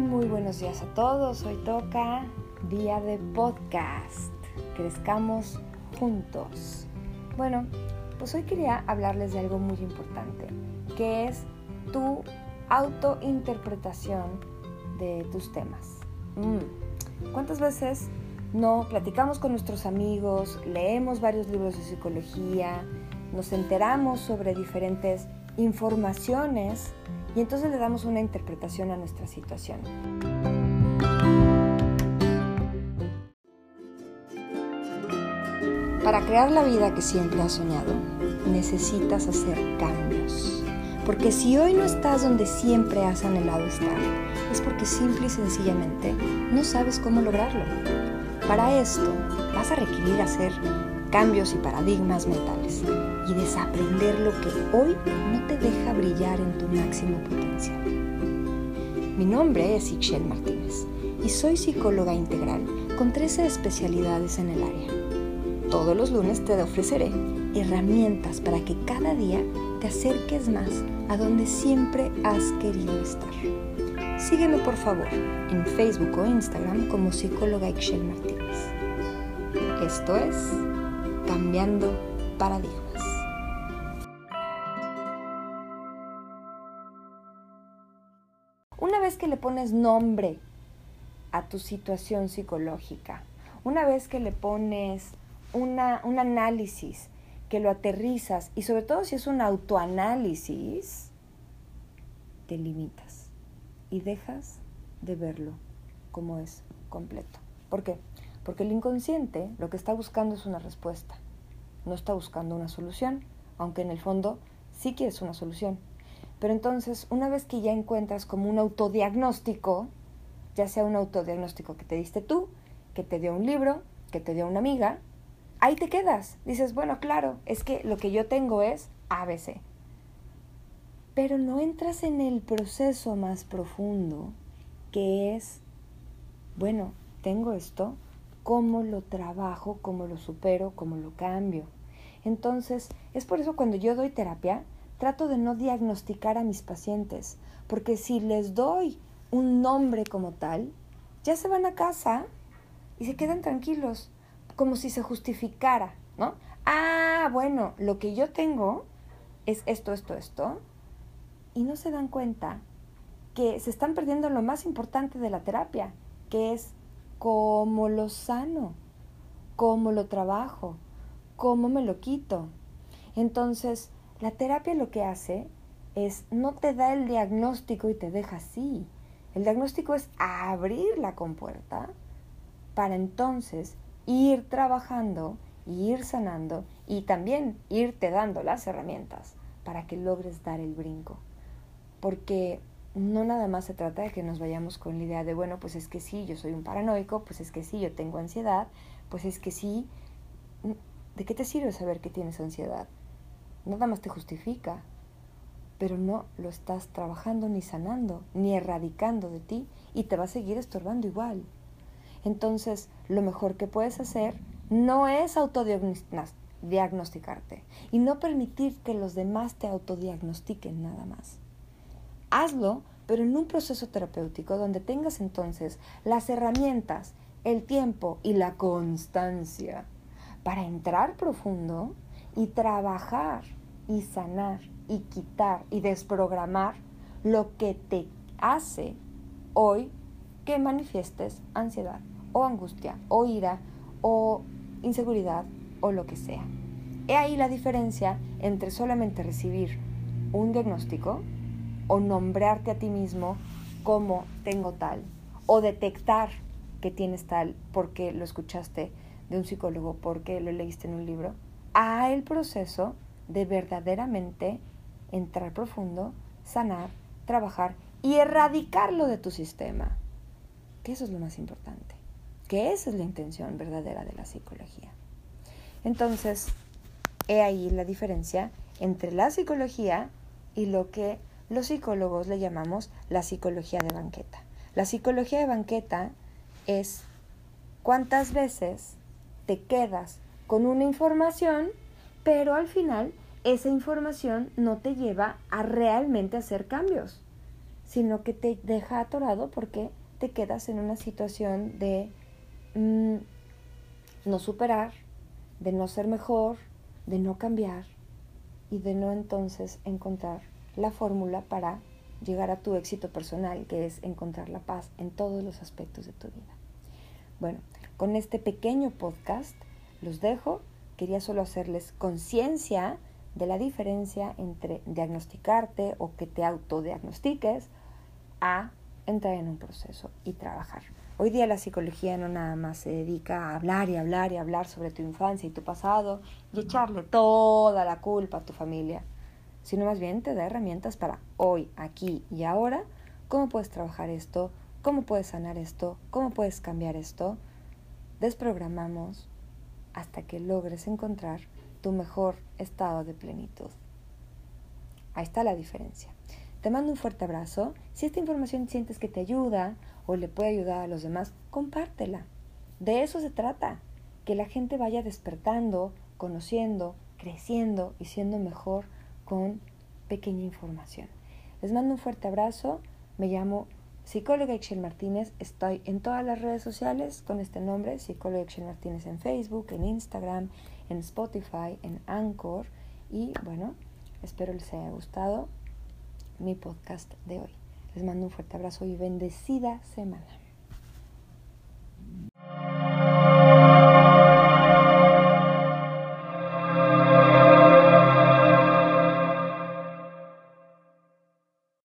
Muy, buenos días a todos. Hoy toca día de podcast. Crezcamos juntos. Bueno, pues hoy quería hablarles de algo muy importante, que es tu autointerpretación de tus temas. Mm, ¿Cuántas veces no platicamos con nuestros amigos, leemos varios libros de psicología, nos enteramos sobre diferentes informaciones y entonces le damos una interpretación a nuestra situación. Para crear la vida que siempre has soñado, necesitas hacer cambios. Porque si hoy no estás donde siempre has anhelado estar, es porque simple y sencillamente no sabes cómo lograrlo. Para esto vas a requerir hacer cambios y paradigmas mentales y desaprender lo que hoy no te deja brillar en tu máximo potencial. Mi nombre es Ixchel Martínez y soy psicóloga integral con 13 especialidades en el área. Todos los lunes te ofreceré herramientas para que cada día te acerques más a donde siempre has querido estar. Sígueme por favor en Facebook o Instagram como psicóloga Ixchel Martínez. Esto es Cambiando Paradigmas. Una vez que le pones nombre a tu situación psicológica, una vez que le pones una, un análisis, que lo aterrizas y sobre todo si es un autoanálisis, te limitas y dejas de verlo como es completo. ¿Por qué? Porque el inconsciente lo que está buscando es una respuesta, no está buscando una solución, aunque en el fondo sí quieres una solución. Pero entonces, una vez que ya encuentras como un autodiagnóstico, ya sea un autodiagnóstico que te diste tú, que te dio un libro, que te dio una amiga, ahí te quedas. Dices, bueno, claro, es que lo que yo tengo es ABC. Pero no entras en el proceso más profundo, que es, bueno, tengo esto, ¿cómo lo trabajo, cómo lo supero, cómo lo cambio? Entonces, es por eso cuando yo doy terapia, trato de no diagnosticar a mis pacientes, porque si les doy un nombre como tal, ya se van a casa y se quedan tranquilos, como si se justificara, ¿no? Ah, bueno, lo que yo tengo es esto, esto, esto, y no se dan cuenta que se están perdiendo lo más importante de la terapia, que es cómo lo sano, cómo lo trabajo, cómo me lo quito. Entonces, la terapia lo que hace es no te da el diagnóstico y te deja así. El diagnóstico es abrir la compuerta para entonces ir trabajando, ir sanando y también irte dando las herramientas para que logres dar el brinco. Porque no nada más se trata de que nos vayamos con la idea de, bueno, pues es que sí, yo soy un paranoico, pues es que sí, yo tengo ansiedad, pues es que sí. ¿De qué te sirve saber que tienes ansiedad? Nada más te justifica, pero no lo estás trabajando ni sanando, ni erradicando de ti y te va a seguir estorbando igual. Entonces, lo mejor que puedes hacer no es autodiagnosticarte y no permitir que los demás te autodiagnostiquen nada más. Hazlo, pero en un proceso terapéutico donde tengas entonces las herramientas, el tiempo y la constancia para entrar profundo y trabajar y sanar y quitar y desprogramar lo que te hace hoy que manifiestes ansiedad o angustia o ira o inseguridad o lo que sea. He ahí la diferencia entre solamente recibir un diagnóstico o nombrarte a ti mismo como tengo tal o detectar que tienes tal porque lo escuchaste de un psicólogo, porque lo leíste en un libro, a el proceso de verdaderamente entrar profundo, sanar, trabajar y erradicarlo de tu sistema. Que eso es lo más importante. Que esa es la intención verdadera de la psicología. Entonces, he ahí la diferencia entre la psicología y lo que los psicólogos le llamamos la psicología de banqueta. La psicología de banqueta es cuántas veces te quedas con una información, pero al final esa información no te lleva a realmente hacer cambios. sino que te deja atorado porque te quedas en una situación de mm, no superar, de no ser mejor, de no cambiar y de no entonces encontrar la fórmula para llegar a tu éxito personal, que es encontrar la paz en todos los aspectos de tu vida. Bueno, con este pequeño podcast los dejo. Quería solo hacerles conciencia de la diferencia entre diagnosticarte o que te autodiagnostiques a entrar en un proceso y trabajar. Hoy día la psicología no nada más se dedica a hablar y hablar y hablar sobre tu infancia y tu pasado y echarle toda la culpa a tu familia, sino más bien te da herramientas para hoy, aquí y ahora, cómo puedes trabajar esto, cómo puedes sanar esto, cómo puedes cambiar esto. Desprogramamos hasta que logres encontrar tu mejor estado de plenitud. Ahí está la diferencia. Te mando un fuerte abrazo. Si esta información sientes que te ayuda o le puede ayudar a los demás, compártela. De eso se trata, que la gente vaya despertando, conociendo, creciendo y siendo mejor con pequeña información. Les mando un fuerte abrazo. Me llamo psicóloga Excel Martínez. Estoy en todas las redes sociales con este nombre, psicóloga Excel Martínez en Facebook, en Instagram, en Spotify, en Anchor. Y bueno, espero les haya gustado mi podcast de hoy. Les mando un fuerte abrazo y bendecida semana.